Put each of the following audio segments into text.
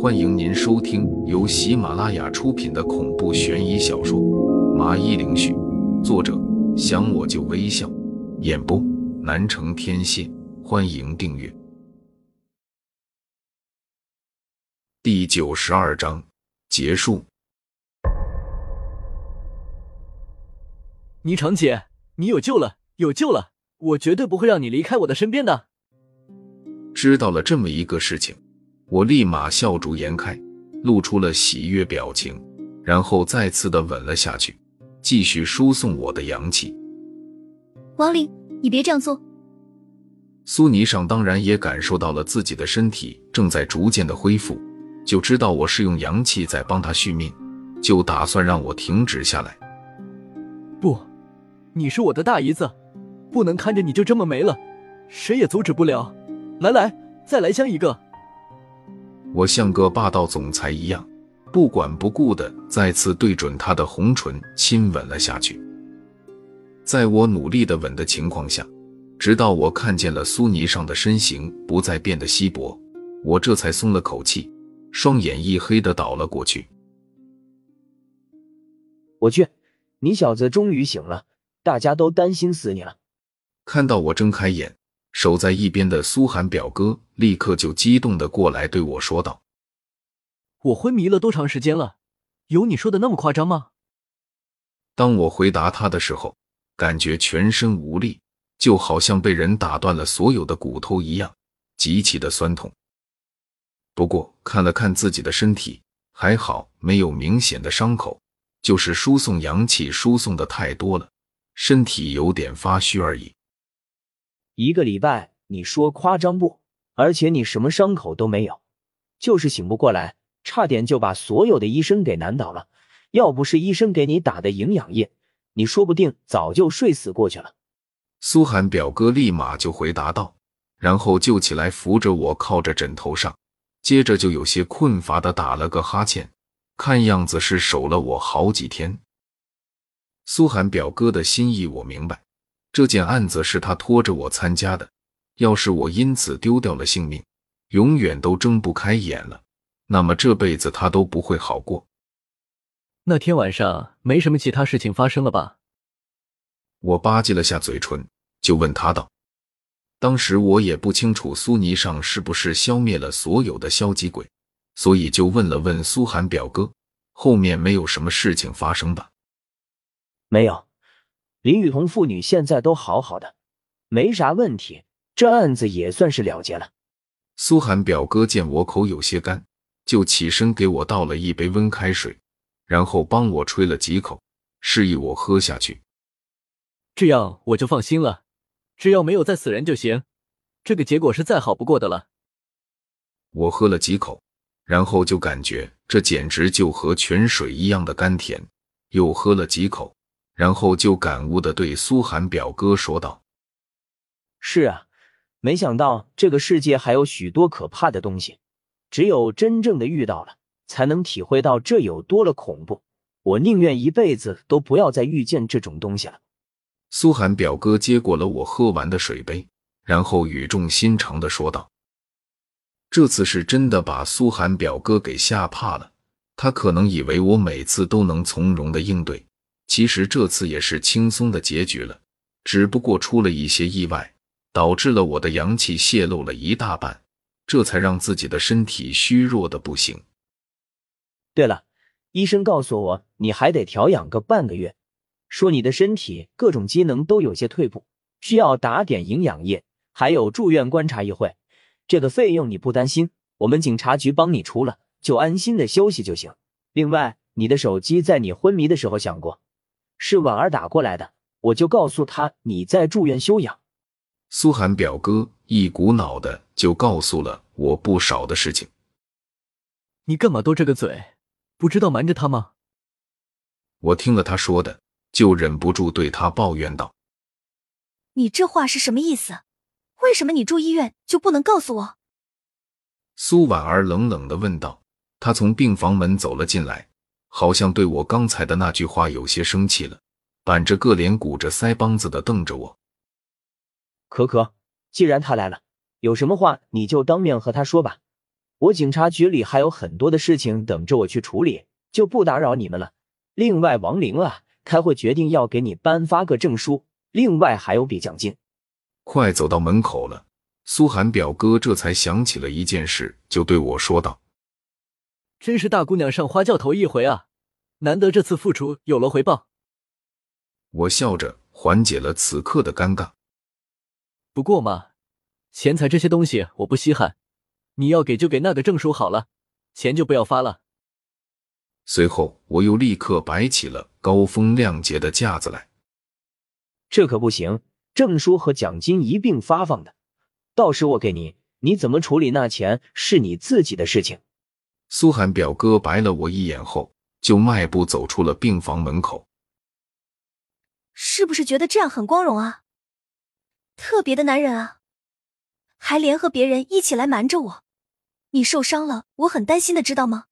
欢迎您收听由喜马拉雅出品的恐怖悬疑小说《麻衣灵絮》，作者想我就微笑，演播南城天蝎。欢迎订阅。第九十二章结束。霓裳姐，你有救了，有救了！我绝对不会让你离开我的身边的。知道了这么一个事情，我立马笑逐颜开，露出了喜悦表情，然后再次的吻了下去，继续输送我的阳气。王林，你别这样做。苏霓裳当然也感受到了自己的身体正在逐渐的恢复，就知道我是用阳气在帮他续命，就打算让我停止下来。不。你是我的大姨子，不能看着你就这么没了，谁也阻止不了。来来，再来香一个。我像个霸道总裁一样，不管不顾的再次对准他的红唇亲吻了下去。在我努力的吻的情况下，直到我看见了苏尼上的身形不再变得稀薄，我这才松了口气，双眼一黑的倒了过去。我去，你小子终于醒了。大家都担心死你了。看到我睁开眼，守在一边的苏寒表哥立刻就激动的过来对我说道：“我昏迷了多长时间了？有你说的那么夸张吗？”当我回答他的时候，感觉全身无力，就好像被人打断了所有的骨头一样，极其的酸痛。不过看了看自己的身体，还好没有明显的伤口，就是输送阳气输送的太多了。身体有点发虚而已。一个礼拜，你说夸张不？而且你什么伤口都没有，就是醒不过来，差点就把所有的医生给难倒了。要不是医生给你打的营养液，你说不定早就睡死过去了。苏寒表哥立马就回答道，然后就起来扶着我靠着枕头上，接着就有些困乏的打了个哈欠，看样子是守了我好几天。苏寒表哥的心意我明白，这件案子是他拖着我参加的。要是我因此丢掉了性命，永远都睁不开眼了，那么这辈子他都不会好过。那天晚上没什么其他事情发生了吧？我吧唧了下嘴唇，就问他道：“当时我也不清楚苏尼上是不是消灭了所有的消极鬼，所以就问了问苏寒表哥，后面没有什么事情发生吧？”没有，林雨桐父女现在都好好的，没啥问题，这案子也算是了结了。苏寒表哥见我口有些干，就起身给我倒了一杯温开水，然后帮我吹了几口，示意我喝下去。这样我就放心了，只要没有再死人就行，这个结果是再好不过的了。我喝了几口，然后就感觉这简直就和泉水一样的甘甜，又喝了几口。然后就感悟的对苏寒表哥说道：“是啊，没想到这个世界还有许多可怕的东西，只有真正的遇到了，才能体会到这有多了恐怖。我宁愿一辈子都不要再遇见这种东西了。”苏寒表哥接过了我喝完的水杯，然后语重心长的说道：“这次是真的把苏寒表哥给吓怕了，他可能以为我每次都能从容的应对。”其实这次也是轻松的结局了，只不过出了一些意外，导致了我的阳气泄露了一大半，这才让自己的身体虚弱的不行。对了，医生告诉我你还得调养个半个月，说你的身体各种机能都有些退步，需要打点营养液，还有住院观察一会。这个费用你不担心，我们警察局帮你出了，就安心的休息就行。另外，你的手机在你昏迷的时候响过。是婉儿打过来的，我就告诉他你在住院休养。苏寒表哥一股脑的就告诉了我不少的事情。你干嘛多这个嘴？不知道瞒着他吗？我听了他说的，就忍不住对他抱怨道：“你这话是什么意思？为什么你住医院就不能告诉我？”苏婉儿冷冷的问道。她从病房门走了进来。好像对我刚才的那句话有些生气了，板着个脸，鼓着腮帮子的瞪着我。可可，既然他来了，有什么话你就当面和他说吧，我警察局里还有很多的事情等着我去处理，就不打扰你们了。另外，王玲啊，开会决定要给你颁发个证书，另外还有笔奖金。快走到门口了，苏寒表哥这才想起了一件事，就对我说道：“真是大姑娘上花轿头一回啊，难得这次付出有了回报。”我笑着缓解了此刻的尴尬。不过嘛，钱财这些东西我不稀罕，你要给就给那个证书好了，钱就不要发了。随后，我又立刻摆起了高风亮节的架子来。这可不行，证书和奖金一并发放的，到时我给你，你怎么处理那钱是你自己的事情。苏寒表哥白了我一眼后，就迈步走出了病房门口。是不是觉得这样很光荣啊？特别的男人啊，还联合别人一起来瞒着我。你受伤了，我很担心的，知道吗？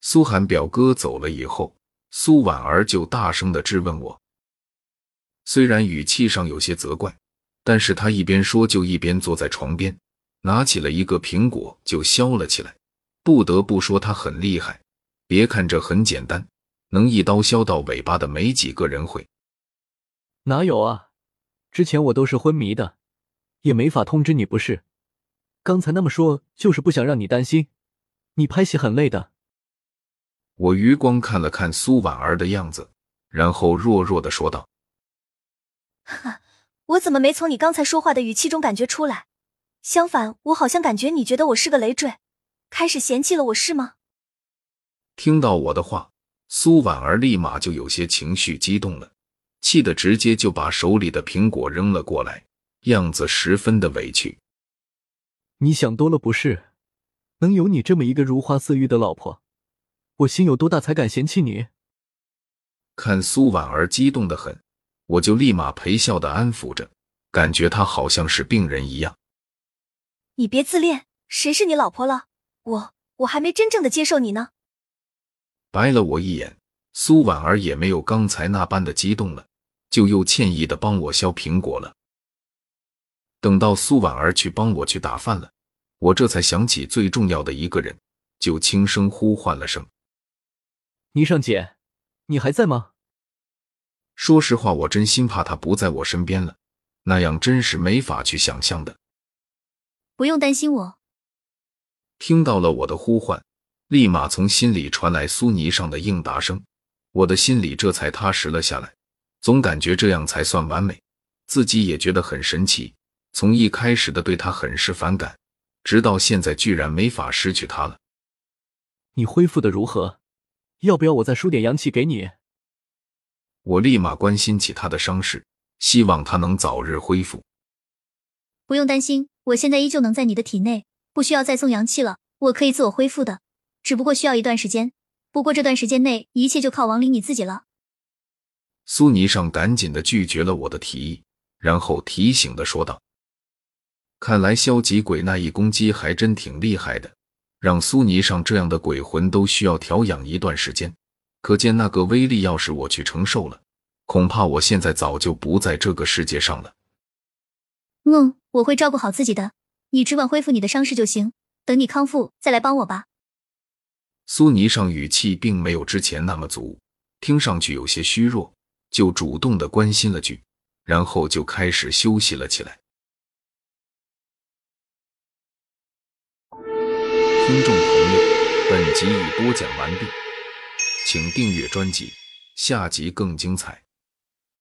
苏寒表哥走了以后，苏婉儿就大声的质问我。虽然语气上有些责怪，但是他一边说就一边坐在床边，拿起了一个苹果就削了起来。不得不说他很厉害，别看这很简单，能一刀削到尾巴的没几个人会。哪有啊？之前我都是昏迷的，也没法通知你，不是？刚才那么说，就是不想让你担心。你拍戏很累的。我余光看了看苏婉儿的样子，然后弱弱的说道：“ 我怎么没从你刚才说话的语气中感觉出来？相反，我好像感觉你觉得我是个累赘，开始嫌弃了我是吗？”听到我的话，苏婉儿立马就有些情绪激动了。气得直接就把手里的苹果扔了过来，样子十分的委屈。你想多了不是？能有你这么一个如花似玉的老婆，我心有多大才敢嫌弃你？看苏婉儿激动的很，我就立马陪笑的安抚着，感觉她好像是病人一样。你别自恋，谁是你老婆了？我我还没真正的接受你呢。白了我一眼，苏婉儿也没有刚才那般的激动了。就又歉意的帮我削苹果了。等到苏婉儿去帮我去打饭了，我这才想起最重要的一个人，就轻声呼唤了声：“霓裳姐，你还在吗？”说实话，我真心怕她不在我身边了，那样真是没法去想象的。不用担心我。听到了我的呼唤，立马从心里传来苏泥上的应答声，我的心里这才踏实了下来。总感觉这样才算完美，自己也觉得很神奇。从一开始的对他很是反感，直到现在居然没法失去他了。你恢复的如何？要不要我再输点阳气给你？我立马关心起他的伤势，希望他能早日恢复。不用担心，我现在依旧能在你的体内，不需要再送阳气了，我可以自我恢复的，只不过需要一段时间。不过这段时间内，一切就靠王林你自己了。苏霓裳赶紧的拒绝了我的提议，然后提醒的说道：“看来消极鬼那一攻击还真挺厉害的，让苏霓裳这样的鬼魂都需要调养一段时间。可见那个威力，要是我去承受了，恐怕我现在早就不在这个世界上了。”“嗯，我会照顾好自己的，你只管恢复你的伤势就行。等你康复再来帮我吧。”苏霓裳语气并没有之前那么足，听上去有些虚弱。就主动的关心了句，然后就开始休息了起来。听众朋友，本集已播讲完毕，请订阅专辑，下集更精彩。